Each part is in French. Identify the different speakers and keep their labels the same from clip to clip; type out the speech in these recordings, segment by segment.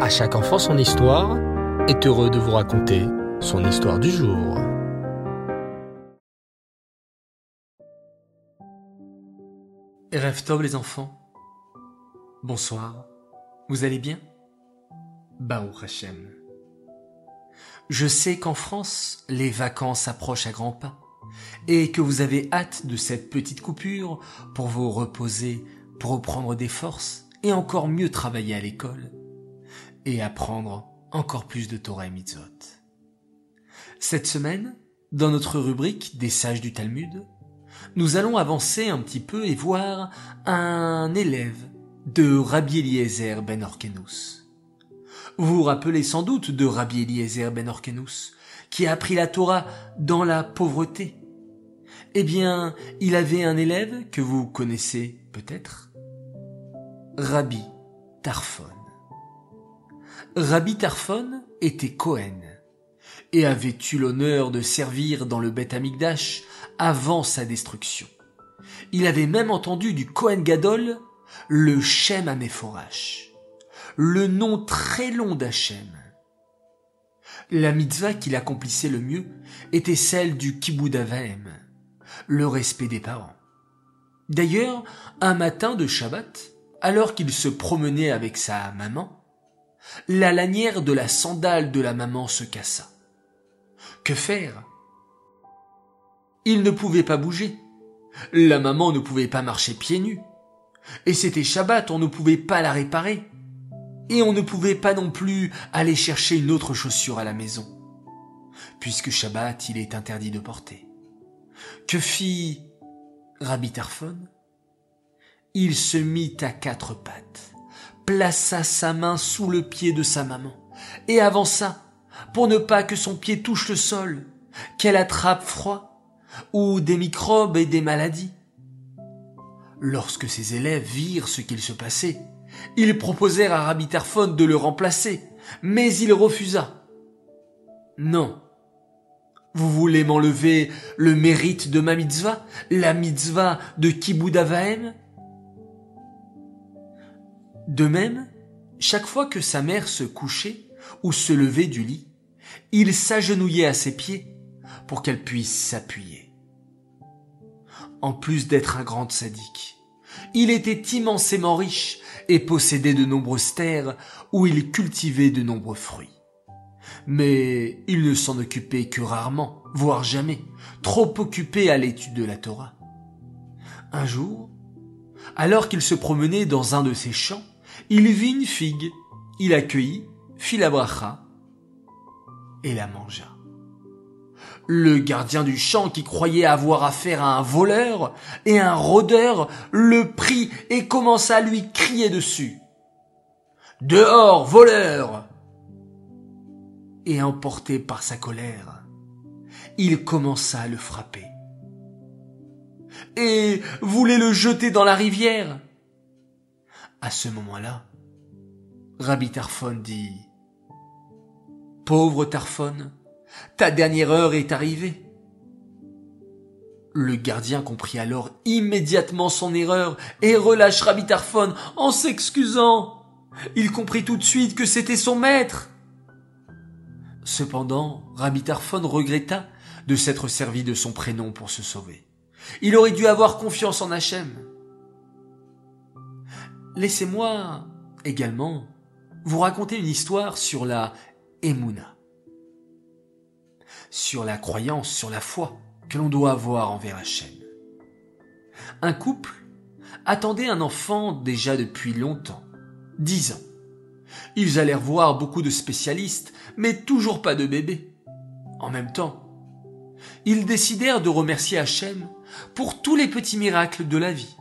Speaker 1: À chaque enfant son histoire est heureux de vous raconter son histoire du jour.
Speaker 2: Rêve Tov les enfants. Bonsoir. Vous allez bien? Baruch Hashem. Je sais qu'en France, les vacances approchent à grands pas et que vous avez hâte de cette petite coupure pour vous reposer, pour reprendre des forces et encore mieux travailler à l'école et apprendre encore plus de Torah et Mitzvot. Cette semaine, dans notre rubrique des sages du Talmud, nous allons avancer un petit peu et voir un élève de Rabbi Eliezer ben Orkenus. Vous vous rappelez sans doute de Rabbi Eliezer ben Orkenus, qui a appris la Torah dans la pauvreté. Eh bien, il avait un élève que vous connaissez peut-être, Rabbi Tarfon. Rabbi Tarfon était Cohen et avait eu l'honneur de servir dans le Beth Amikdash avant sa destruction? Il avait même entendu du Cohen Gadol le Shem Amephorash, le nom très long d'Hachem. La mitzvah qu'il accomplissait le mieux était celle du Avaim, le respect des parents. D'ailleurs, un matin de Shabbat, alors qu'il se promenait avec sa maman, la lanière de la sandale de la maman se cassa. Que faire? Il ne pouvait pas bouger. La maman ne pouvait pas marcher pieds nus. Et c'était Shabbat, on ne pouvait pas la réparer. Et on ne pouvait pas non plus aller chercher une autre chaussure à la maison. Puisque Shabbat, il est interdit de porter. Que fit Rabbi Tarfon? Il se mit à quatre pattes plaça sa main sous le pied de sa maman et avança pour ne pas que son pied touche le sol, qu'elle attrape froid ou des microbes et des maladies. Lorsque ses élèves virent ce qu'il se passait, ils proposèrent à Rabbi Tarfon de le remplacer, mais il refusa. Non. Vous voulez m'enlever le mérite de ma mitzvah, la mitzvah de Kibud de même, chaque fois que sa mère se couchait ou se levait du lit, il s'agenouillait à ses pieds pour qu'elle puisse s'appuyer. En plus d'être un grand sadique, il était immensément riche et possédait de nombreuses terres où il cultivait de nombreux fruits. Mais il ne s'en occupait que rarement, voire jamais, trop occupé à l'étude de la Torah. Un jour, alors qu'il se promenait dans un de ses champs, il vit une figue, il accueillit, fit la bracha et la mangea. Le gardien du champ qui croyait avoir affaire à un voleur et un rôdeur le prit et commença à lui crier dessus. Dehors, voleur! Et emporté par sa colère, il commença à le frapper. Et voulait le jeter dans la rivière? À ce moment-là, Rabbi Tarfon dit Pauvre Tarfon, ta dernière heure est arrivée. Le gardien comprit alors immédiatement son erreur et relâche Rabbi Tarfon en s'excusant. Il comprit tout de suite que c'était son maître. Cependant, Rabbi Tarfon regretta de s'être servi de son prénom pour se sauver. Il aurait dû avoir confiance en Hachem. Laissez-moi également vous raconter une histoire sur la Emouna, sur la croyance, sur la foi que l'on doit avoir envers Hachem. Un couple attendait un enfant déjà depuis longtemps, dix ans. Ils allèrent voir beaucoup de spécialistes, mais toujours pas de bébé. En même temps, ils décidèrent de remercier Hachem pour tous les petits miracles de la vie.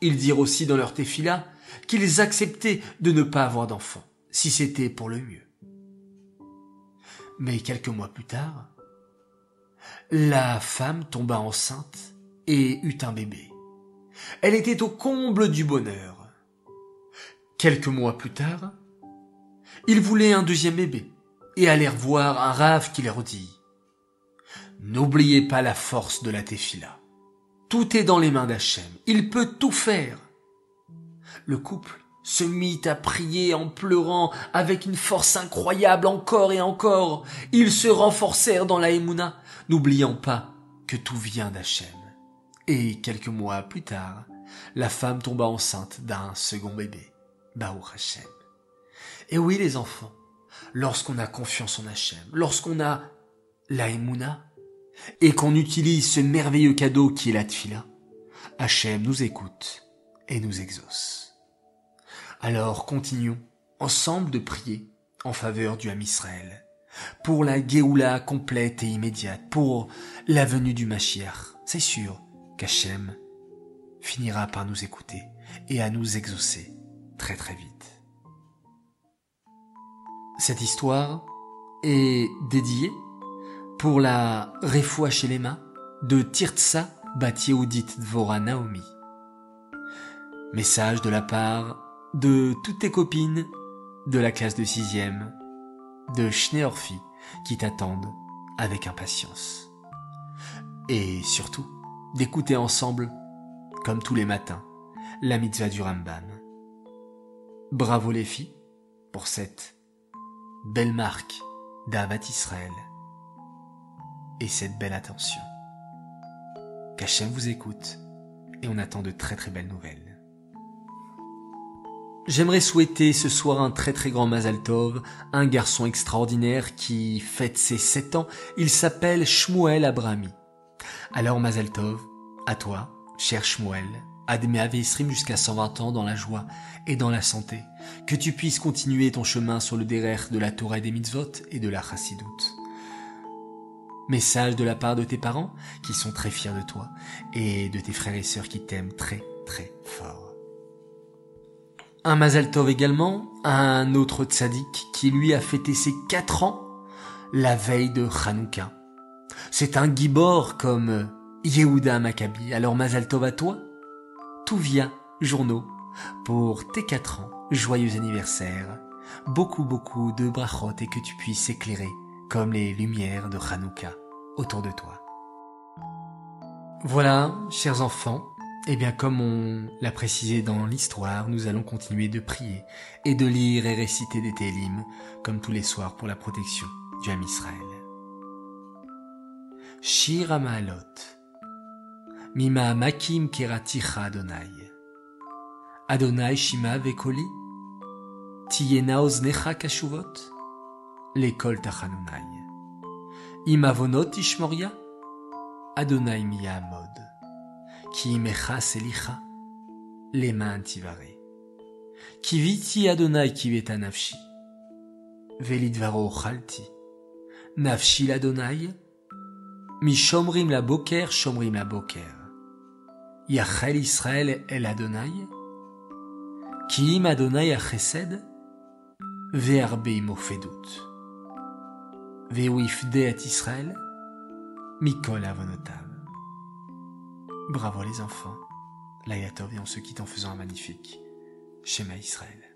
Speaker 2: Ils dirent aussi dans leur tefila qu'ils acceptaient de ne pas avoir d'enfants, si c'était pour le mieux. Mais quelques mois plus tard, la femme tomba enceinte et eut un bébé. Elle était au comble du bonheur. Quelques mois plus tard, ils voulaient un deuxième bébé et allèrent voir un rave qui leur dit N'oubliez pas la force de la tefila. Tout est dans les mains d'Hachem. Il peut tout faire le couple se mit à prier en pleurant avec une force incroyable encore et encore. Ils se renforcèrent dans la Emouna, n'oubliant pas que tout vient d'Hachem. Et quelques mois plus tard, la femme tomba enceinte d'un second bébé, Baruch Hachem. Et oui, les enfants, lorsqu'on a confiance en Hachem, lorsqu'on a la Emouna, et qu'on utilise ce merveilleux cadeau qui est la Tfila, Hachem nous écoute et nous exauce. Alors continuons ensemble de prier en faveur du Ham Israël, pour la Géoula complète et immédiate, pour la venue du Mashiach. C'est sûr qu'Hachem finira par nous écouter et à nous exaucer très très vite. Cette histoire est dédiée pour la Refoua Shelema de Tirtsa Bat Yehudit Dvora Naomi. Message de la part de toutes tes copines de la classe de sixième, de Schneorfi, qui t'attendent avec impatience. Et surtout, d'écouter ensemble, comme tous les matins, la mitzvah du Rambam. Bravo les filles pour cette belle marque d'Avat Israël et cette belle attention. Qu'Hachem vous écoute et on attend de très très belles nouvelles. J'aimerais souhaiter ce soir un très très grand Mazal Tov, un garçon extraordinaire qui fête ses 7 ans. Il s'appelle Shmuel Abrami. Alors Mazal Tov, à toi, cher Shmuel, Admet Avesrim jusqu'à 120 ans dans la joie et dans la santé. Que tu puisses continuer ton chemin sur le derer de la Torah des mitzvot et de la chassidoute. Message de la part de tes parents qui sont très fiers de toi et de tes frères et sœurs qui t'aiment très très fort. Un Mazal Tov également, un autre tzaddik qui lui a fêté ses quatre ans la veille de Hanouka. C'est un gibor comme Yehuda Maccabi. Alors Mazal Tov à toi, tout vient, journaux, pour tes quatre ans. Joyeux anniversaire. Beaucoup beaucoup de brachot et que tu puisses éclairer comme les lumières de Hanouka autour de toi. Voilà, chers enfants, eh bien, comme on l'a précisé dans l'histoire, nous allons continuer de prier et de lire et réciter des télim, comme tous les soirs pour la protection du Ham Israël. Shir Amalot Mima Makim Keraticha Adonai Adonai Shima Vekoli Tiyena Oznecha Kashuvot Lekol Tachanunai Imavonot Ishmoria Adonai Miyamod qui mecha selicha, les mains tivare. Qui viti Adonai qui veta nafshi? Velidvaro chalti. Nafshi l'Adonai? Mi shomrim la boker, shomrim la boker. Yachel Israël el Adonai? Ki im Adonai a chesed. Verbe imofedut. Veuifde et Israël. Mikol avonotav. Bravo les enfants. Layatov et on se quitte en faisant un magnifique schéma Israël.